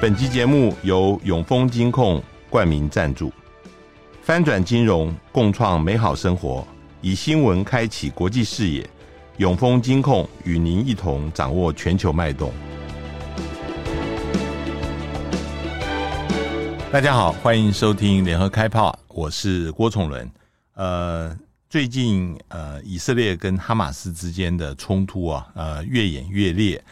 本集节目由永丰金控冠名赞助，翻转金融，共创美好生活，以新闻开启国际视野。永丰金控与您一同掌握全球脉动。大家好，欢迎收听联合开炮，我是郭崇伦。呃，最近呃，以色列跟哈马斯之间的冲突啊，呃，越演越烈。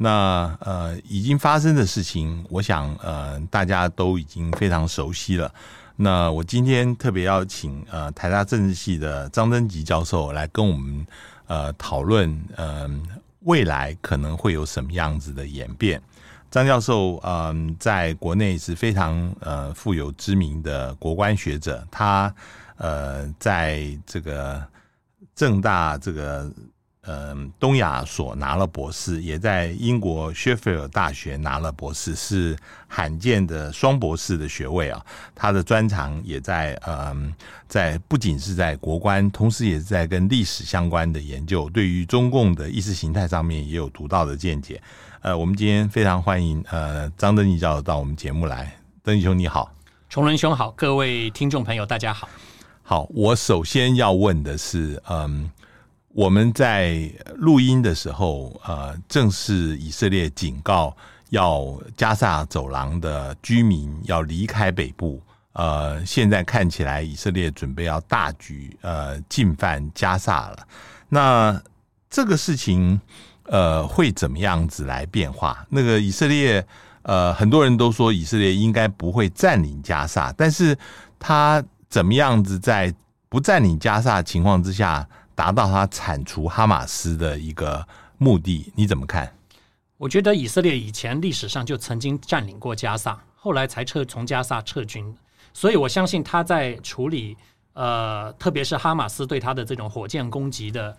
那呃，已经发生的事情，我想呃，大家都已经非常熟悉了。那我今天特别邀请呃，台大政治系的张登吉教授来跟我们呃讨论，呃，未来可能会有什么样子的演变。张教授嗯、在国内是非常呃富有知名的国关学者，他呃，在这个政大这个。嗯，东亚所拿了博士，也在英国薛菲尔大学拿了博士，是罕见的双博士的学位啊。他的专长也在嗯，在不仅是在国关，同时也是在跟历史相关的研究，对于中共的意识形态上面也有独到的见解。呃，我们今天非常欢迎呃张登义教授到我们节目来，登义兄你好，崇仁兄好，各位听众朋友大家好。好，我首先要问的是，嗯。我们在录音的时候，呃，正是以色列警告要加萨走廊的居民要离开北部。呃，现在看起来以色列准备要大举呃进犯加萨了。那这个事情呃会怎么样子来变化？那个以色列呃很多人都说以色列应该不会占领加萨，但是他怎么样子在不占领加萨情况之下？达到他铲除哈马斯的一个目的，你怎么看？我觉得以色列以前历史上就曾经占领过加萨，后来才撤从加萨撤军，所以我相信他在处理呃，特别是哈马斯对他的这种火箭攻击的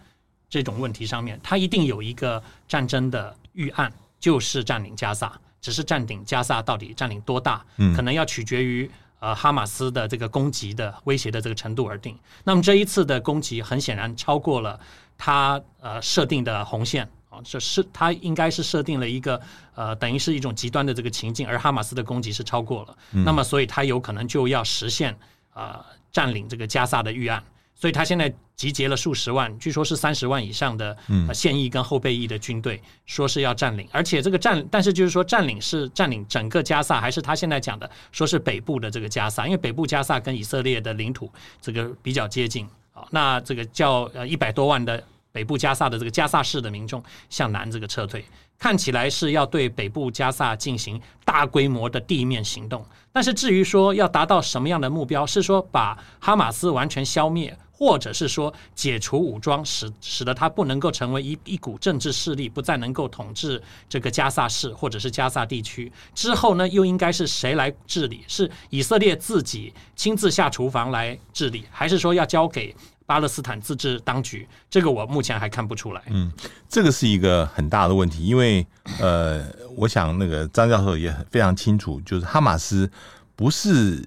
这种问题上面，他一定有一个战争的预案，就是占领加萨，只是占领加萨到底占领多大，嗯，可能要取决于。呃，哈马斯的这个攻击的威胁的这个程度而定。那么这一次的攻击很显然超过了他呃设定的红线啊，这是他应该是设定了一个呃等于是一种极端的这个情境，而哈马斯的攻击是超过了。那么所以他有可能就要实现呃占领这个加萨的预案。所以他现在集结了数十万，据说是三十万以上的现役跟后备役的军队，说是要占领。而且这个占，但是就是说占领是占领整个加萨，还是他现在讲的说是北部的这个加萨？因为北部加萨跟以色列的领土这个比较接近啊。那这个叫呃一百多万的北部加萨的这个加萨市的民众向南这个撤退，看起来是要对北部加萨进行大规模的地面行动。但是至于说要达到什么样的目标，是说把哈马斯完全消灭？或者是说解除武装，使使得他不能够成为一一股政治势力，不再能够统治这个加萨市或者是加萨地区之后呢，又应该是谁来治理？是以色列自己亲自下厨房来治理，还是说要交给巴勒斯坦自治当局？这个我目前还看不出来。嗯，这个是一个很大的问题，因为呃，我想那个张教授也非常清楚，就是哈马斯不是。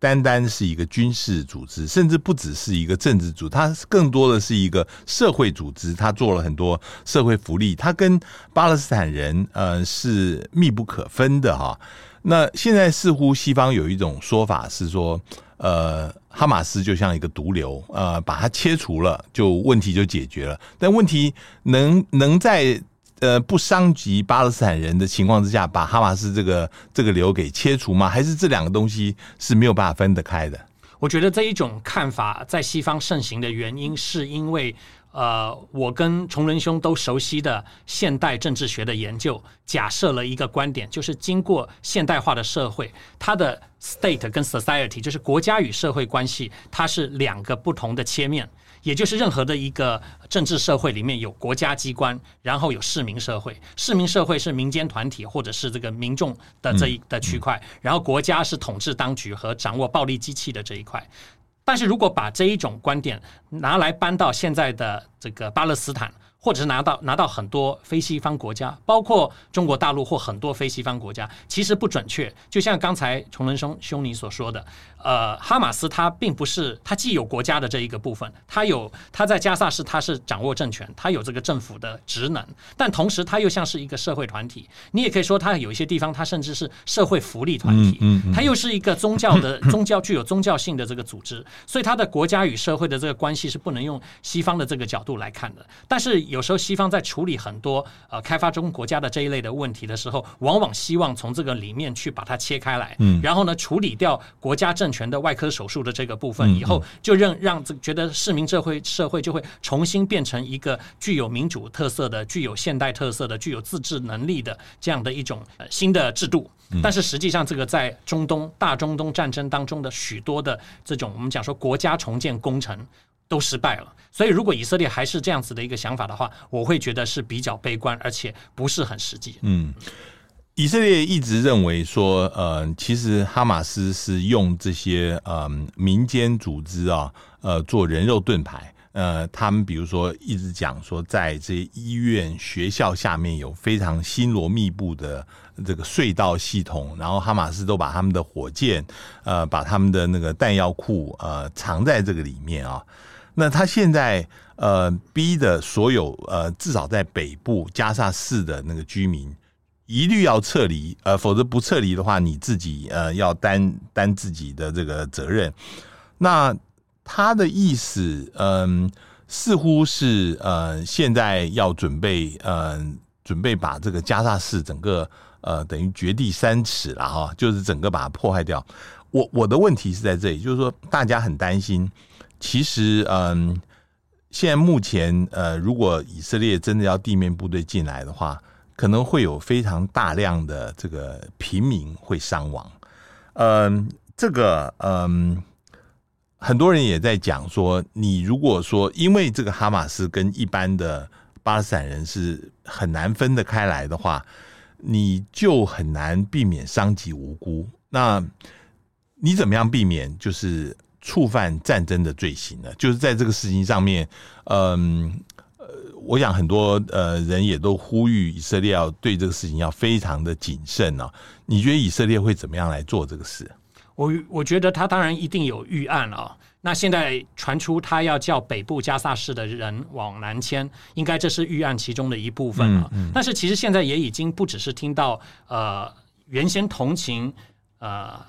单单是一个军事组织，甚至不只是一个政治组织，它更多的是一个社会组织。它做了很多社会福利，它跟巴勒斯坦人呃是密不可分的哈。那现在似乎西方有一种说法是说，呃，哈马斯就像一个毒瘤，呃，把它切除了，就问题就解决了。但问题能能在。呃，不伤及巴勒斯坦人的情况之下，把哈马斯这个这个瘤给切除吗？还是这两个东西是没有办法分得开的？我觉得这一种看法在西方盛行的原因，是因为呃，我跟崇仁兄都熟悉的现代政治学的研究，假设了一个观点，就是经过现代化的社会，它的 state 跟 society，就是国家与社会关系，它是两个不同的切面。也就是任何的一个政治社会里面有国家机关，然后有市民社会。市民社会是民间团体或者是这个民众的这一的区块，然后国家是统治当局和掌握暴力机器的这一块。但是如果把这一种观点拿来搬到现在的这个巴勒斯坦或者是拿到拿到很多非西方国家，包括中国大陆或很多非西方国家，其实不准确。就像刚才崇伦兄兄你所说的，呃，哈马斯他并不是他既有国家的这一个部分，他有他在加萨市他是掌握政权，他有这个政府的职能，但同时他又像是一个社会团体。你也可以说他有一些地方他甚至是社会福利团体，嗯，他又是一个宗教的 宗教具有宗教性的这个组织，所以他的国家与社会的这个关系是不能用西方的这个角度来看的。但是有时候西方在处理很多呃开发中国家的这一类的问题的时候，往往希望从这个里面去把它切开来，嗯，然后呢处理掉国家政权的外科手术的这个部分以后，就让让这觉得市民社会社会就会重新变成一个具有民主特色的、具有现代特色的、具有自治能力的这样的一种呃新的制度。但是实际上，这个在中东大中东战争当中的许多的这种我们讲说国家重建工程。都失败了，所以如果以色列还是这样子的一个想法的话，我会觉得是比较悲观，而且不是很实际。嗯，以色列一直认为说，呃，其实哈马斯是用这些呃民间组织啊，呃，做人肉盾牌。呃，他们比如说一直讲说，在这些医院、学校下面有非常星罗密布的这个隧道系统，然后哈马斯都把他们的火箭，呃，把他们的那个弹药库，呃，藏在这个里面啊。那他现在呃逼的所有呃至少在北部加萨市的那个居民一律要撤离，呃，否则不撤离的话，你自己呃要担担自己的这个责任。那他的意思，嗯、似乎是呃现在要准备呃准备把这个加萨市整个呃等于掘地三尺了哈，就是整个把它破坏掉。我我的问题是在这里，就是说大家很担心。其实，嗯，现在目前，呃，如果以色列真的要地面部队进来的话，可能会有非常大量的这个平民会伤亡。嗯，这个，嗯，很多人也在讲说，你如果说因为这个哈马斯跟一般的巴勒斯坦人是很难分得开来的话，你就很难避免伤及无辜。那你怎么样避免？就是。触犯战争的罪行呢？就是在这个事情上面，嗯，呃，我想很多呃人也都呼吁以色列要对这个事情要非常的谨慎呢。你觉得以色列会怎么样来做这个事？我我觉得他当然一定有预案啊。那现在传出他要叫北部加萨市的人往南迁，应该这是预案其中的一部分啊。但是其实现在也已经不只是听到呃原先同情呃。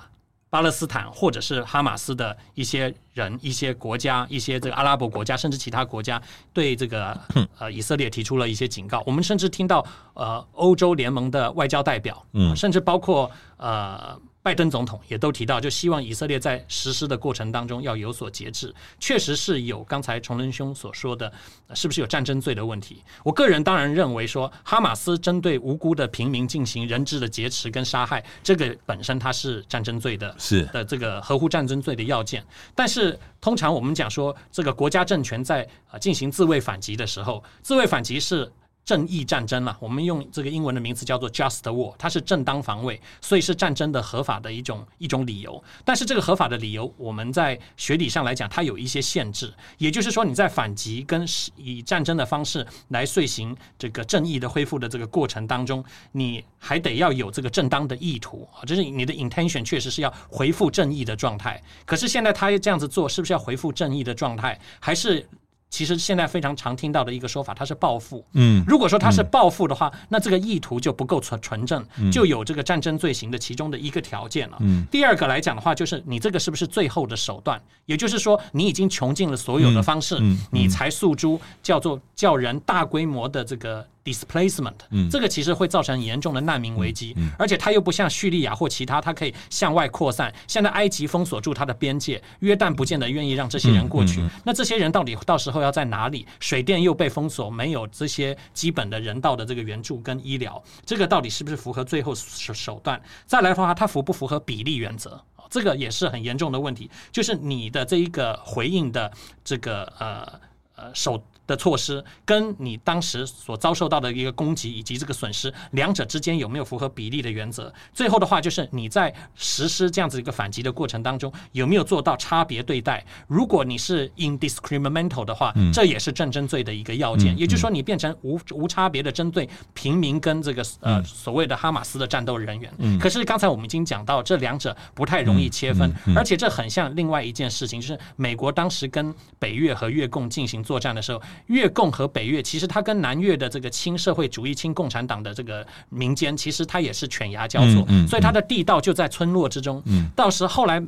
巴勒斯坦或者是哈马斯的一些人、一些国家、一些这个阿拉伯国家，甚至其他国家对这个呃以色列提出了一些警告。我们甚至听到呃欧洲联盟的外交代表，嗯，甚至包括呃。拜登总统也都提到，就希望以色列在实施的过程当中要有所节制。确实是有刚才崇仁兄所说的，是不是有战争罪的问题？我个人当然认为说，哈马斯针对无辜的平民进行人质的劫持跟杀害，这个本身它是战争罪的，是的这个合乎战争罪的要件。但是通常我们讲说，这个国家政权在啊进行自卫反击的时候，自卫反击是。正义战争了，我们用这个英文的名词叫做 just war，它是正当防卫，所以是战争的合法的一种一种理由。但是这个合法的理由，我们在学理上来讲，它有一些限制。也就是说，你在反击跟以战争的方式来遂行这个正义的恢复的这个过程当中，你还得要有这个正当的意图啊，就是你的 intention 确实是要恢复正义的状态。可是现在他这样子做，是不是要恢复正义的状态，还是？其实现在非常常听到的一个说法，它是报复。嗯，如果说它是报复的话，嗯、那这个意图就不够纯纯正，就有这个战争罪行的其中的一个条件了。嗯，第二个来讲的话，就是你这个是不是最后的手段？也就是说，你已经穷尽了所有的方式，你才诉诸叫做叫人大规模的这个。displacement，这个其实会造成严重的难民危机，而且它又不像叙利亚或其他，它可以向外扩散。现在埃及封锁住它的边界，约旦不见得愿意让这些人过去。那这些人到底到时候要在哪里？水电又被封锁，没有这些基本的人道的这个援助跟医疗，这个到底是不是符合最后手手段？再来的话，它符不符合比例原则？这个也是很严重的问题。就是你的这一个回应的这个呃。呃手。的措施跟你当时所遭受到的一个攻击以及这个损失，两者之间有没有符合比例的原则？最后的话就是你在实施这样子一个反击的过程当中，有没有做到差别对待？如果你是 indiscriminate 的话，这也是战争罪的一个要件。也就是说，你变成无无差别的针对平民跟这个呃所谓的哈马斯的战斗人员。可是刚才我们已经讲到，这两者不太容易切分，而且这很像另外一件事情，就是美国当时跟北越和越共进行作战的时候。越共和北越，其实它跟南越的这个亲社会主义、亲共产党的这个民间，其实它也是犬牙交错，所以它的地道就在村落之中。到时后来。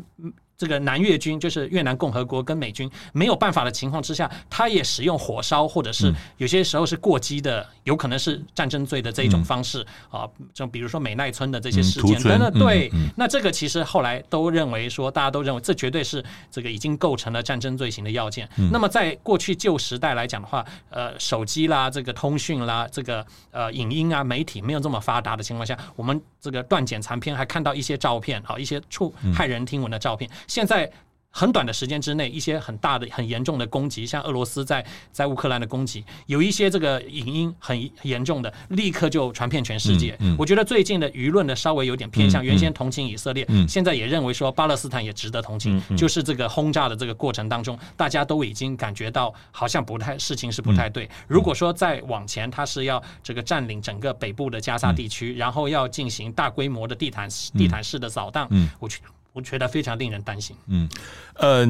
这个南越军就是越南共和国跟美军没有办法的情况之下，他也使用火烧或者是有些时候是过激的，有可能是战争罪的这一种方式啊，就比如说美奈村的这些事件等等。对，那这个其实后来都认为说，大家都认为这绝对是这个已经构成了战争罪行的要件。那么在过去旧时代来讲的话，呃，手机啦、这个通讯啦、这个呃影音啊、媒体没有这么发达的情况下，我们这个断简残篇还看到一些照片啊，一些触骇人听闻的照片。现在很短的时间之内，一些很大的、很严重的攻击，像俄罗斯在在乌克兰的攻击，有一些这个影音很严重的，立刻就传遍全世界。嗯嗯、我觉得最近的舆论呢，稍微有点偏向，原先同情以色列，现在也认为说巴勒斯坦也值得同情。就是这个轰炸的这个过程当中，大家都已经感觉到好像不太事情是不太对。嗯、如果说再往前，他是要这个占领整个北部的加沙地区，嗯、然后要进行大规模的地毯地毯式的扫荡，嗯，我去。我觉得非常令人担心。嗯，呃，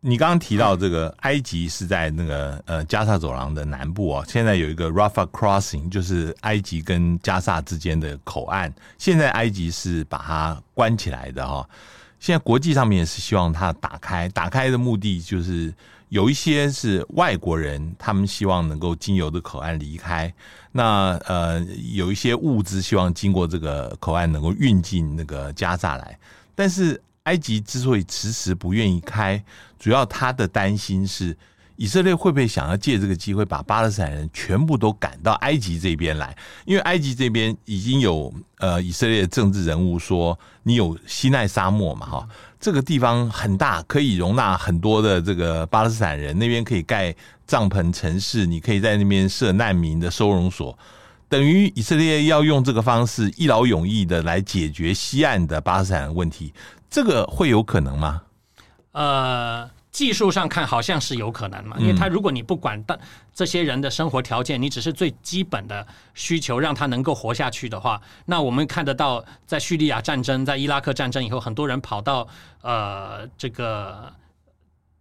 你刚刚提到这个埃及是在那个呃加萨走廊的南部啊，现在有一个 Rafa Crossing，就是埃及跟加萨之间的口岸。现在埃及是把它关起来的哈。现在国际上面也是希望它打开，打开的目的就是有一些是外国人，他们希望能够经由的口岸离开。那呃，有一些物资希望经过这个口岸能够运进那个加萨来。但是埃及之所以迟迟不愿意开，主要他的担心是以色列会不会想要借这个机会把巴勒斯坦人全部都赶到埃及这边来？因为埃及这边已经有呃以色列的政治人物说，你有西奈沙漠嘛，哈，这个地方很大，可以容纳很多的这个巴勒斯坦人，那边可以盖帐篷城市，你可以在那边设难民的收容所。等于以色列要用这个方式一劳永逸的来解决西岸的巴勒斯坦问题，这个会有可能吗？呃，技术上看好像是有可能嘛，因为他如果你不管但这些人的生活条件，你只是最基本的需求让他能够活下去的话，那我们看得到，在叙利亚战争、在伊拉克战争以后，很多人跑到呃这个。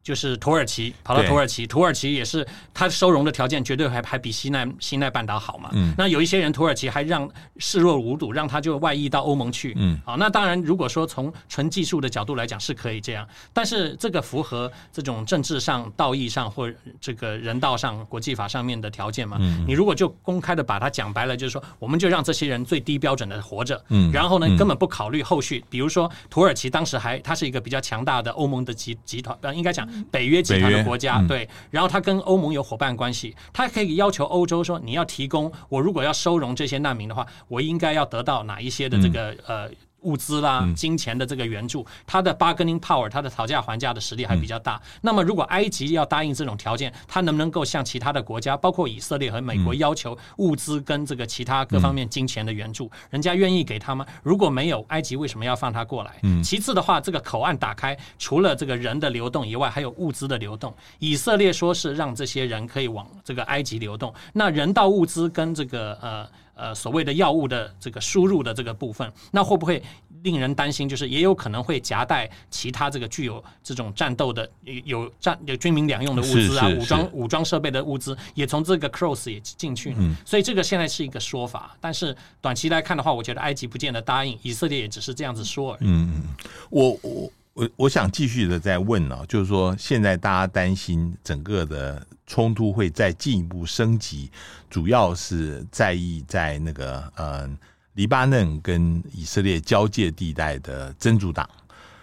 就是土耳其跑到土耳其，土耳其也是他收容的条件绝对还还比西奈西奈半岛好嘛。嗯，那有一些人土耳其还让视若无睹，让他就外溢到欧盟去。嗯，好，那当然如果说从纯技术的角度来讲是可以这样，但是这个符合这种政治上、道义上或这个人道上、国际法上面的条件嘛？嗯，你如果就公开的把它讲白了，就是说我们就让这些人最低标准的活着。嗯，然后呢，根本不考虑后续，比如说土耳其当时还它是一个比较强大的欧盟的集集团，应该讲。北约集团的国家，对，然后他跟欧盟有伙伴关系，他可以要求欧洲说，你要提供我如果要收容这些难民的话，我应该要得到哪一些的这个呃。物资啦，金钱的这个援助，它的 bargaining power，它的讨价还价的实力还比较大。那么，如果埃及要答应这种条件，它能不能够向其他的国家，包括以色列和美国，要求物资跟这个其他各方面金钱的援助？人家愿意给他吗？如果没有，埃及为什么要放他过来？其次的话，这个口岸打开，除了这个人的流动以外，还有物资的流动。以色列说是让这些人可以往这个埃及流动，那人道物资跟这个呃。呃，所谓的药物的这个输入的这个部分，那会不会令人担心？就是也有可能会夹带其他这个具有这种战斗的有战有军民两用的物资啊，武装武装设备的物资也从这个 cross 也进去。嗯，所以这个现在是一个说法，但是短期来看的话，我觉得埃及不见得答应，以色列也只是这样子说而已。嗯，我我。我我想继续的再问呢，就是说现在大家担心整个的冲突会再进一步升级，主要是在意在那个呃黎巴嫩跟以色列交界地带的真主党，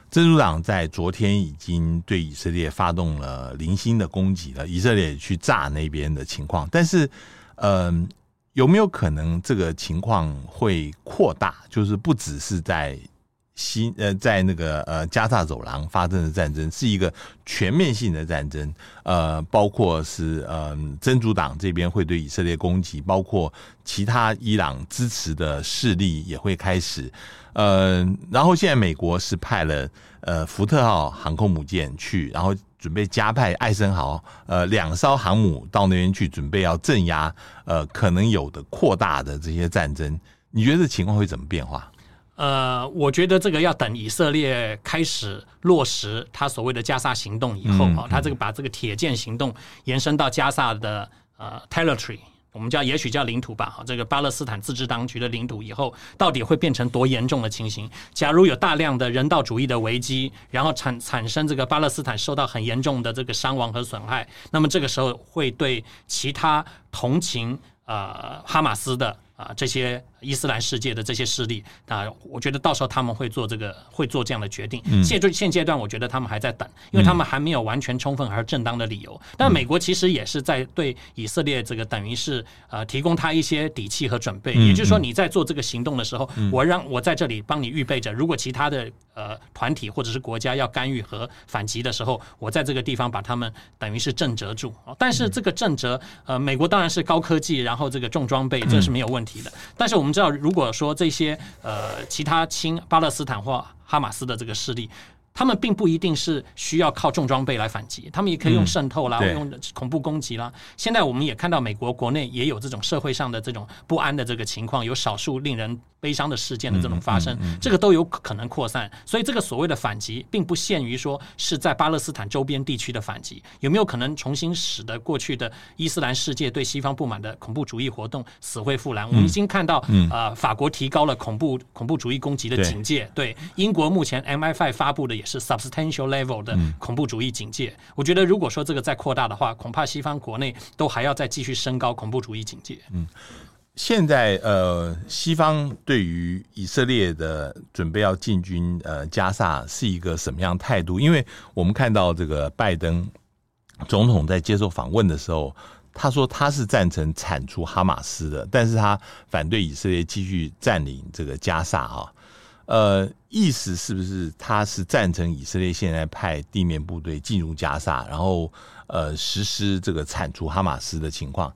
真主党在昨天已经对以色列发动了零星的攻击了，以色列去炸那边的情况，但是嗯、有没有可能这个情况会扩大？就是不只是在西呃，在那个呃加萨走廊发生的战争是一个全面性的战争，呃，包括是呃真主党这边会对以色列攻击，包括其他伊朗支持的势力也会开始，呃，然后现在美国是派了呃福特号航空母舰去，然后准备加派艾森豪呃两艘航母到那边去，准备要镇压呃可能有的扩大的这些战争，你觉得这情况会怎么变化？呃，我觉得这个要等以色列开始落实他所谓的加萨行动以后啊，他这个把这个铁剑行动延伸到加萨的呃 territory，我们叫也许叫领土吧，哈，这个巴勒斯坦自治当局的领土以后，到底会变成多严重的情形？假如有大量的人道主义的危机，然后产产生这个巴勒斯坦受到很严重的这个伤亡和损害，那么这个时候会对其他同情呃哈马斯的啊这些。伊斯兰世界的这些势力啊，我觉得到时候他们会做这个，会做这样的决定。现阶现阶段，我觉得他们还在等，因为他们还没有完全充分而正当的理由。但美国其实也是在对以色列这个等于是呃提供他一些底气和准备。也就是说，你在做这个行动的时候，我让我在这里帮你预备着，如果其他的呃团体或者是国家要干预和反击的时候，我在这个地方把他们等于是震折住。但是这个震折，呃，美国当然是高科技，然后这个重装备，这是没有问题的。但是我们。你知道，如果说这些呃其他亲巴勒斯坦或哈马斯的这个势力，他们并不一定是需要靠重装备来反击，他们也可以用渗透啦，嗯、用恐怖攻击啦。现在我们也看到，美国国内也有这种社会上的这种不安的这个情况，有少数令人。悲伤的事件的这种发生，这个都有可能扩散，所以这个所谓的反击，并不限于说是在巴勒斯坦周边地区的反击，有没有可能重新使得过去的伊斯兰世界对西方不满的恐怖主义活动死灰复燃？我们已经看到，呃，法国提高了恐怖恐怖主义攻击的警戒，对英国目前 MI5 发布的也是 substantial level 的恐怖主义警戒。我觉得，如果说这个再扩大的话，恐怕西方国内都还要再继续升高恐怖主义警戒。嗯。现在呃，西方对于以色列的准备要进军呃加萨是一个什么样态度？因为我们看到这个拜登总统在接受访问的时候，他说他是赞成铲除哈马斯的，但是他反对以色列继续占领这个加萨啊。呃，意思是不是他是赞成以色列现在派地面部队进入加沙，然后呃实施这个铲除哈马斯的情况？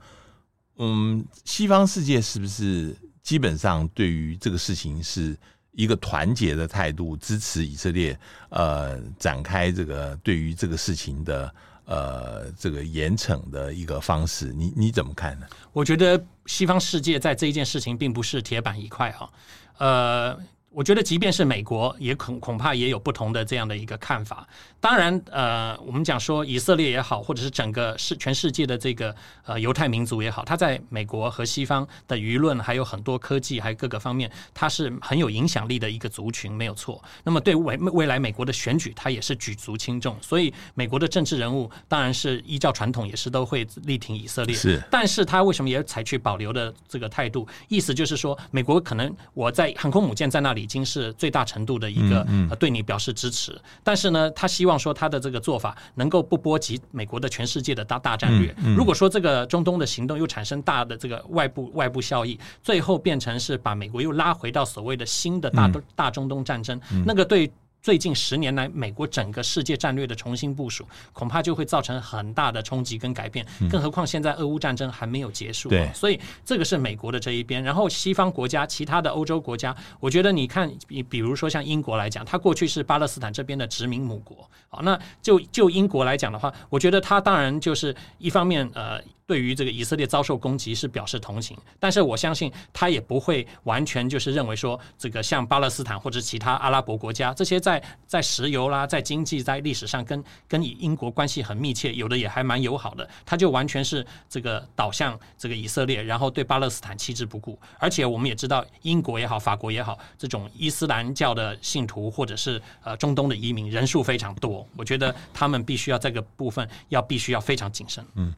嗯，西方世界是不是基本上对于这个事情是一个团结的态度，支持以色列呃展开这个对于这个事情的呃这个严惩的一个方式？你你怎么看呢？我觉得西方世界在这一件事情并不是铁板一块哈，呃。我觉得，即便是美国，也恐恐怕也有不同的这样的一个看法。当然，呃，我们讲说以色列也好，或者是整个世全世界的这个呃犹太民族也好，它在美国和西方的舆论，还有很多科技，还有各个方面，它是很有影响力的一个族群，没有错。那么，对未未来美国的选举，它也是举足轻重。所以，美国的政治人物当然是依照传统，也是都会力挺以色列。是，但是他为什么也采取保留的这个态度？意思就是说，美国可能我在航空母舰在那里。已经是最大程度的一个对你表示支持，但是呢，他希望说他的这个做法能够不波及美国的全世界的大大战略。如果说这个中东的行动又产生大的这个外部外部效益，最后变成是把美国又拉回到所谓的新的大大中东战争，那个对。最近十年来，美国整个世界战略的重新部署，恐怕就会造成很大的冲击跟改变。更何况现在俄乌战争还没有结束，对，所以这个是美国的这一边。然后西方国家，其他的欧洲国家，我觉得你看，比比如说像英国来讲，它过去是巴勒斯坦这边的殖民母国。好，那就就英国来讲的话，我觉得它当然就是一方面，呃。对于这个以色列遭受攻击是表示同情，但是我相信他也不会完全就是认为说这个像巴勒斯坦或者其他阿拉伯国家这些在在石油啦、在经济、在历史上跟跟英国关系很密切，有的也还蛮友好的，他就完全是这个倒向这个以色列，然后对巴勒斯坦弃之不顾。而且我们也知道，英国也好，法国也好，这种伊斯兰教的信徒或者是呃中东的移民人数非常多，我觉得他们必须要这个部分要必须要非常谨慎。嗯。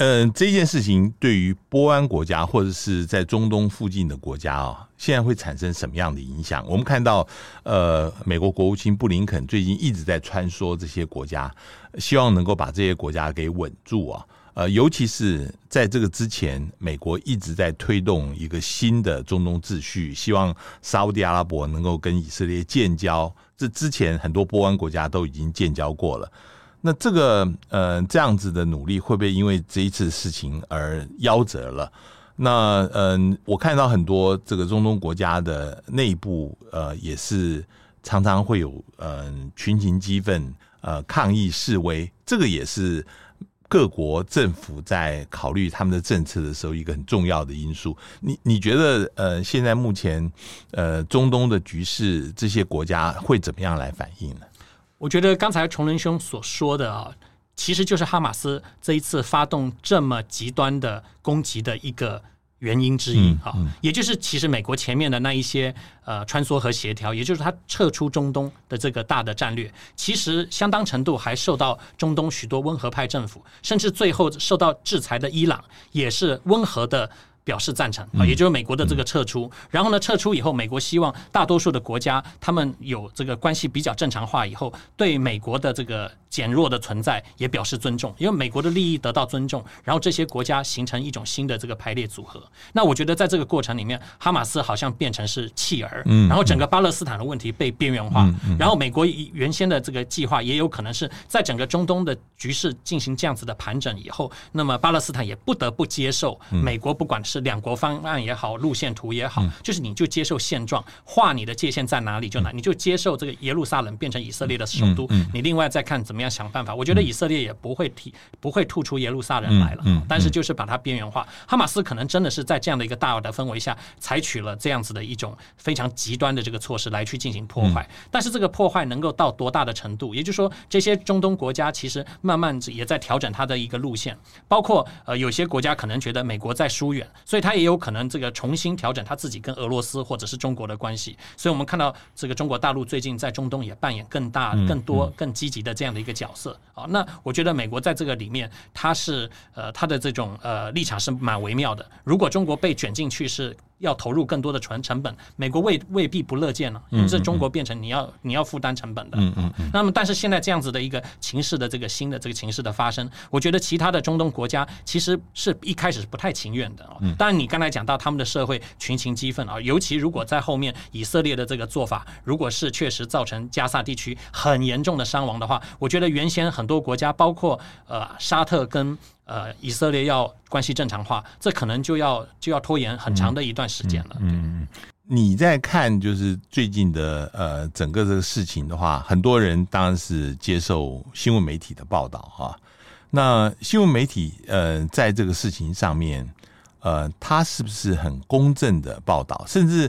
呃，这件事情对于波湾国家或者是在中东附近的国家啊，现在会产生什么样的影响？我们看到，呃，美国国务卿布林肯最近一直在穿梭这些国家，希望能够把这些国家给稳住啊。呃，尤其是在这个之前，美国一直在推动一个新的中东秩序，希望沙乌地阿拉伯能够跟以色列建交。这之前很多波湾国家都已经建交过了。那这个呃这样子的努力会不会因为这一次事情而夭折了？那嗯、我看到很多这个中东国家的内部呃也是常常会有嗯、群情激愤呃抗议示威，这个也是各国政府在考虑他们的政策的时候一个很重要的因素。你你觉得呃现在目前呃中东的局势，这些国家会怎么样来反应呢？我觉得刚才崇仁兄所说的啊，其实就是哈马斯这一次发动这么极端的攻击的一个原因之一啊，也就是其实美国前面的那一些呃穿梭和协调，也就是他撤出中东的这个大的战略，其实相当程度还受到中东许多温和派政府，甚至最后受到制裁的伊朗也是温和的。表示赞成啊，也就是美国的这个撤出。然后呢，撤出以后，美国希望大多数的国家他们有这个关系比较正常化以后，对美国的这个减弱的存在也表示尊重，因为美国的利益得到尊重，然后这些国家形成一种新的这个排列组合。那我觉得在这个过程里面，哈马斯好像变成是弃儿，然后整个巴勒斯坦的问题被边缘化，然后美国原先的这个计划也有可能是在整个中东的局势进行这样子的盘整以后，那么巴勒斯坦也不得不接受美国不管是两国方案也好，路线图也好，就是你就接受现状，画你的界限在哪里就哪，你就接受这个耶路撒冷变成以色列的首都，你另外再看怎么样想办法。我觉得以色列也不会提，不会吐出耶路撒冷来了，但是就是把它边缘化。哈马斯可能真的是在这样的一个大的氛围下，采取了这样子的一种非常极端的这个措施来去进行破坏。但是这个破坏能够到多大的程度？也就是说，这些中东国家其实慢慢也在调整它的一个路线，包括呃有些国家可能觉得美国在疏远。所以，他也有可能这个重新调整他自己跟俄罗斯或者是中国的关系。所以我们看到这个中国大陆最近在中东也扮演更大、更多、更积极的这样的一个角色。啊，那我觉得美国在这个里面，他是呃他的这种呃立场是蛮微妙的。如果中国被卷进去是。要投入更多的成成本，美国未未必不乐见了，因为这中国变成你要你要负担成本的。嗯嗯嗯。那么，但是现在这样子的一个情势的这个新的这个情势的发生，我觉得其他的中东国家其实是一开始是不太情愿的啊。当然，你刚才讲到他们的社会群情激愤啊，尤其如果在后面以色列的这个做法，如果是确实造成加萨地区很严重的伤亡的话，我觉得原先很多国家，包括呃沙特跟。呃，以色列要关系正常化，这可能就要就要拖延很长的一段时间了。嗯，嗯，嗯，你在看就是最近的呃整个这个事情的话，很多人当然是接受新闻媒体的报道哈。那新闻媒体呃在这个事情上面，呃，他是不是很公正的报道？甚至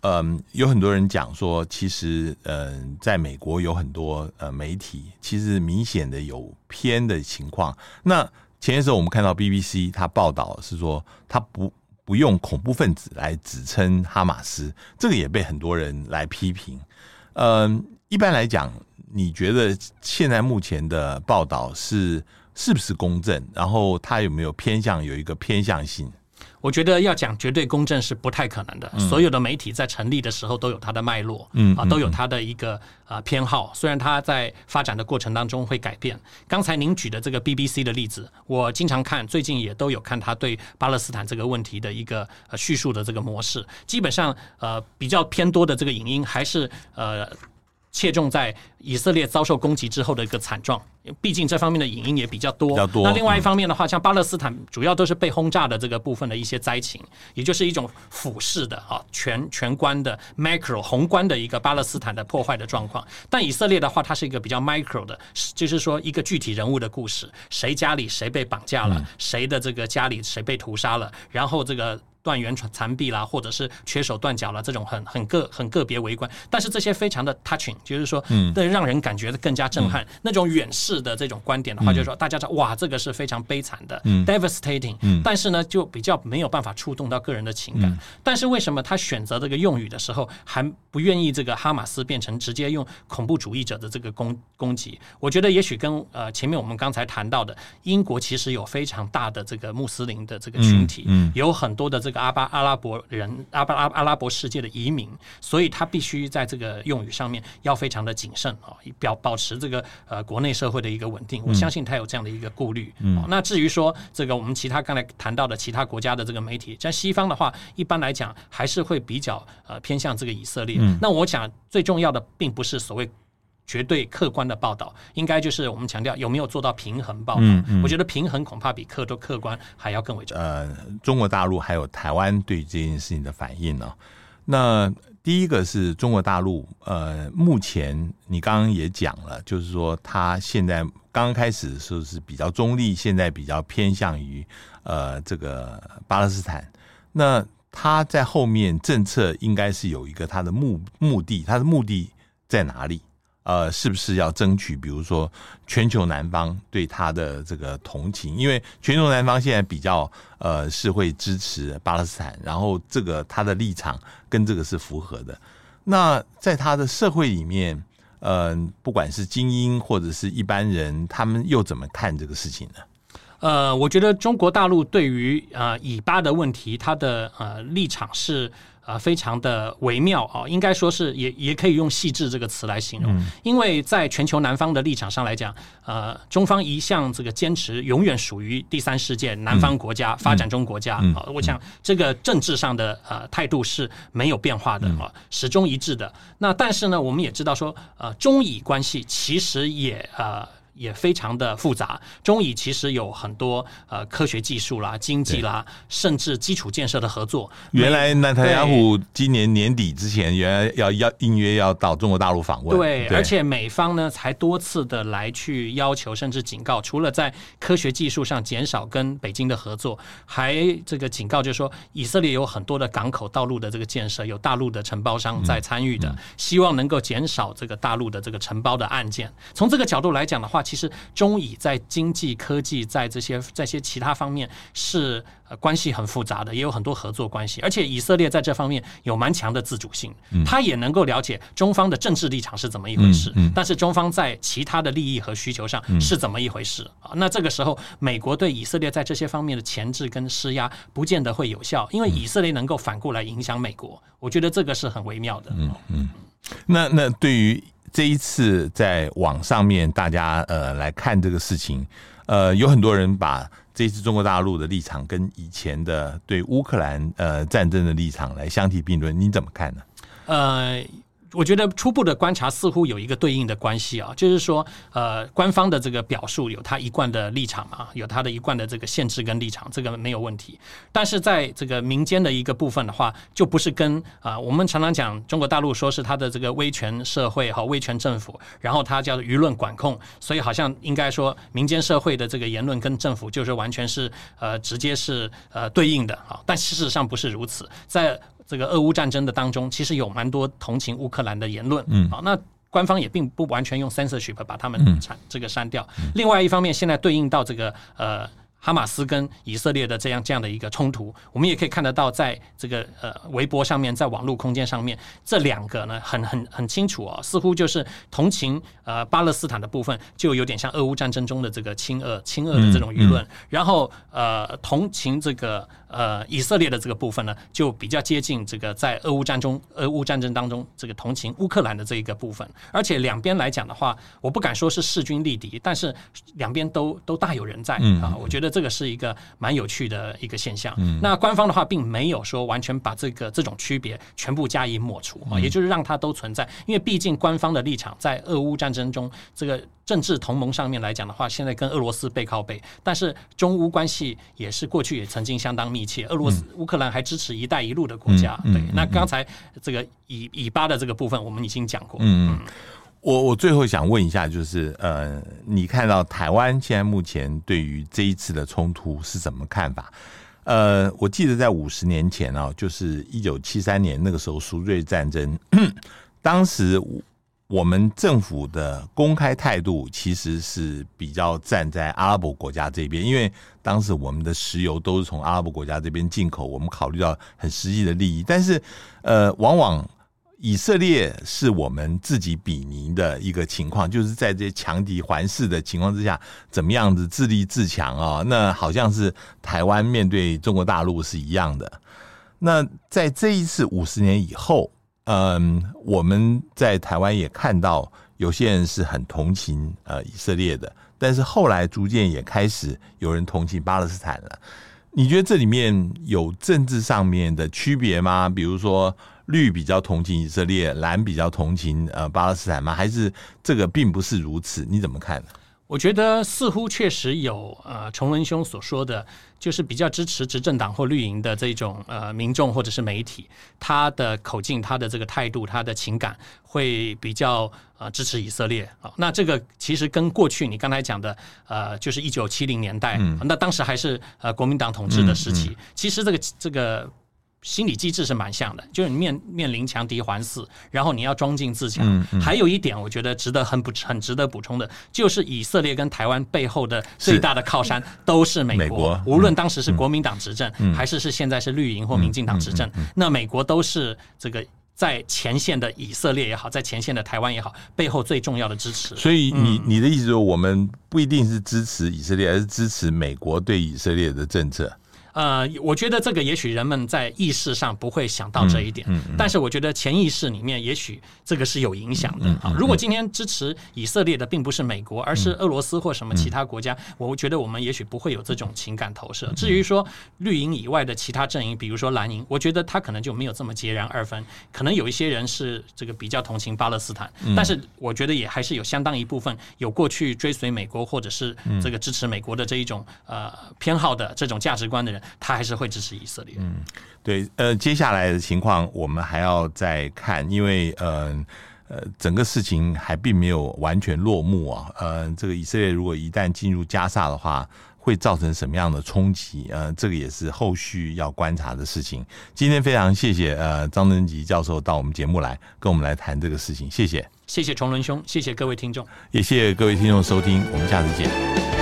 嗯、呃，有很多人讲说，其实呃，在美国有很多呃媒体，其实明显的有偏的情况。那前些时候我们看到 BBC 他报道是说，他不不用恐怖分子来指称哈马斯，这个也被很多人来批评。嗯，一般来讲，你觉得现在目前的报道是是不是公正？然后他有没有偏向，有一个偏向性？我觉得要讲绝对公正是不太可能的。所有的媒体在成立的时候都有它的脉络，嗯啊，都有它的一个啊偏好。虽然它在发展的过程当中会改变。刚才您举的这个 BBC 的例子，我经常看，最近也都有看他对巴勒斯坦这个问题的一个叙述的这个模式。基本上，呃，比较偏多的这个影音还是呃。切中在以色列遭受攻击之后的一个惨状，毕竟这方面的影音也比较多。那另外一方面的话，像巴勒斯坦主要都是被轰炸的这个部分的一些灾情，也就是一种俯视的啊全全观的 macro 宏观的一个巴勒斯坦的破坏的状况。但以色列的话，它是一个比较 micro 的，就是说一个具体人物的故事，谁家里谁被绑架了，谁的这个家里谁被屠杀了，然后这个。断垣残壁啦，或者是缺手断脚了，这种很很个很个别围观，但是这些非常的 touching，就是说，嗯，让人感觉更加震撼。嗯、那种远视的这种观点的话，就是说，大家知道，哇，这个是非常悲惨的、嗯、，devastating，嗯，但是呢，就比较没有办法触动到个人的情感。嗯、但是为什么他选择这个用语的时候，还不愿意这个哈马斯变成直接用恐怖主义者的这个攻攻击？我觉得也许跟呃前面我们刚才谈到的，英国其实有非常大的这个穆斯林的这个群体，有很多的这个。这个阿巴阿拉伯人阿巴阿阿拉伯世界的移民，所以他必须在这个用语上面要非常的谨慎啊，表保持这个呃国内社会的一个稳定。我相信他有这样的一个顾虑。嗯，那至于说这个我们其他刚才谈到的其他国家的这个媒体，在西方的话，一般来讲还是会比较呃偏向这个以色列。嗯，那我想最重要的并不是所谓。绝对客观的报道，应该就是我们强调有没有做到平衡报道。嗯嗯、我觉得平衡恐怕比客都客观还要更为重要。呃，中国大陆还有台湾对这件事情的反应呢？那第一个是中国大陆，呃，目前你刚刚也讲了，就是说他现在刚刚开始的时候是比较中立，现在比较偏向于呃这个巴勒斯坦。那他在后面政策应该是有一个他的目目的，他的目的在哪里？呃，是不是要争取，比如说全球南方对他的这个同情？因为全球南方现在比较呃是会支持巴勒斯坦，然后这个他的立场跟这个是符合的。那在他的社会里面，呃，不管是精英或者是一般人，他们又怎么看这个事情呢？呃，我觉得中国大陆对于呃以巴的问题，他的呃立场是。啊、呃，非常的微妙啊、哦，应该说是也也可以用细致这个词来形容，嗯、因为在全球南方的立场上来讲，呃，中方一向这个坚持永远属于第三世界南方国家、嗯、发展中国家啊、嗯哦，我想这个政治上的呃态度是没有变化的啊、哦，始终一致的。那但是呢，我们也知道说，呃，中以关系其实也呃。也非常的复杂，中以其实有很多呃科学技术啦、经济啦，甚至基础建设的合作。原来纳坦雅虎今年年底之前，原来要要应约要到中国大陆访问。对，对而且美方呢才多次的来去要求，甚至警告，除了在科学技术上减少跟北京的合作，还这个警告就是说，以色列有很多的港口道路的这个建设，有大陆的承包商在参与的，嗯嗯、希望能够减少这个大陆的这个承包的案件。从这个角度来讲的话，其实中以在经济、科技，在这些这些其他方面是关系很复杂的，也有很多合作关系。而且以色列在这方面有蛮强的自主性，他也能够了解中方的政治立场是怎么一回事。但是中方在其他的利益和需求上是怎么一回事啊？那这个时候，美国对以色列在这些方面的钳制跟施压，不见得会有效，因为以色列能够反过来影响美国。我觉得这个是很微妙的。嗯嗯，那那对于。这一次在网上面，大家呃来看这个事情，呃，有很多人把这次中国大陆的立场跟以前的对乌克兰呃战争的立场来相提并论，你怎么看呢？呃。我觉得初步的观察似乎有一个对应的关系啊，就是说，呃，官方的这个表述有他一贯的立场嘛，有他的一贯的这个限制跟立场，这个没有问题。但是在这个民间的一个部分的话，就不是跟啊、我们常常讲中国大陆说是他的这个威权社会和威权政府，然后他叫舆论管控，所以好像应该说民间社会的这个言论跟政府就是完全是呃直接是呃对应的啊，但事实上不是如此，在。这个俄乌战争的当中，其实有蛮多同情乌克兰的言论，嗯，好，那官方也并不完全用 censorship 把他们删这个删掉。另外一方面，现在对应到这个呃。哈马斯跟以色列的这样这样的一个冲突，我们也可以看得到，在这个呃微博上面，在网络空间上面，这两个呢很很 很清楚哦，似乎就是同情呃巴勒斯坦的部分，就有点像俄乌战争中的这个亲俄亲俄的这种舆论，嗯。嗯、然后呃同情这个呃以色列的这个部分呢，就比较接近这个在俄乌战中俄乌战争当中这个同情乌克兰的这一个部分，而且两边来讲的话，我不敢说是势均力敌，但是两边都都大有人在啊，我觉得。这个是一个蛮有趣的一个现象。嗯，那官方的话并没有说完全把这个这种区别全部加以抹除啊，也就是让它都存在。因为毕竟官方的立场在俄乌战争中，这个政治同盟上面来讲的话，现在跟俄罗斯背靠背。但是中乌关系也是过去也曾经相当密切。俄罗斯、乌克兰还支持“一带一路”的国家。对，那刚才这个以以巴的这个部分，我们已经讲过。嗯。我我最后想问一下，就是呃，你看到台湾现在目前对于这一次的冲突是什么看法？呃，我记得在五十年前啊，就是一九七三年那个时候赎罪战争，当时我们政府的公开态度其实是比较站在阿拉伯国家这边，因为当时我们的石油都是从阿拉伯国家这边进口，我们考虑到很实际的利益，但是呃，往往。以色列是我们自己比拟的一个情况，就是在这些强敌环视的情况之下，怎么样子自立自强啊？那好像是台湾面对中国大陆是一样的。那在这一次五十年以后，嗯，我们在台湾也看到有些人是很同情呃以色列的，但是后来逐渐也开始有人同情巴勒斯坦了。你觉得这里面有政治上面的区别吗？比如说。绿比较同情以色列，蓝比较同情呃巴勒斯坦吗？还是这个并不是如此？你怎么看呢？我觉得似乎确实有呃，崇伦兄所说的，就是比较支持执政党或绿营的这种呃民众或者是媒体，他的口径、他的这个态度、他的情感会比较呃支持以色列啊。那这个其实跟过去你刚才讲的呃，就是一九七零年代，嗯、那当时还是呃国民党统治的时期，嗯嗯、其实这个这个。心理机制是蛮像的，就是你面面临强敌环伺，然后你要装进自强。嗯嗯、还有一点，我觉得值得很补很值得补充的，就是以色列跟台湾背后的最大的靠山都是美国。美国无论当时是国民党执政，嗯、还是是现在是绿营或民进党执政，那美国都是这个在前线的以色列也好，在前线的台湾也好，背后最重要的支持。所以你你的意思说，我们不一定是支持以色列，而是支持美国对以色列的政策。呃，我觉得这个也许人们在意识上不会想到这一点，嗯嗯嗯、但是我觉得潜意识里面也许这个是有影响的啊。如果今天支持以色列的并不是美国，而是俄罗斯或什么其他国家，嗯、我觉得我们也许不会有这种情感投射。至于说绿营以外的其他阵营，比如说蓝营，我觉得他可能就没有这么截然二分。可能有一些人是这个比较同情巴勒斯坦，但是我觉得也还是有相当一部分有过去追随美国或者是这个支持美国的这一种呃偏好的这种价值观的人。他还是会支持以色列。嗯，对，呃，接下来的情况我们还要再看，因为呃呃，整个事情还并没有完全落幕啊。呃，这个以色列如果一旦进入加萨的话，会造成什么样的冲击？呃，这个也是后续要观察的事情。今天非常谢谢呃张登吉教授到我们节目来跟我们来谈这个事情，谢谢，谢谢崇伦兄，谢谢各位听众，也谢谢各位听众收听，我们下次见。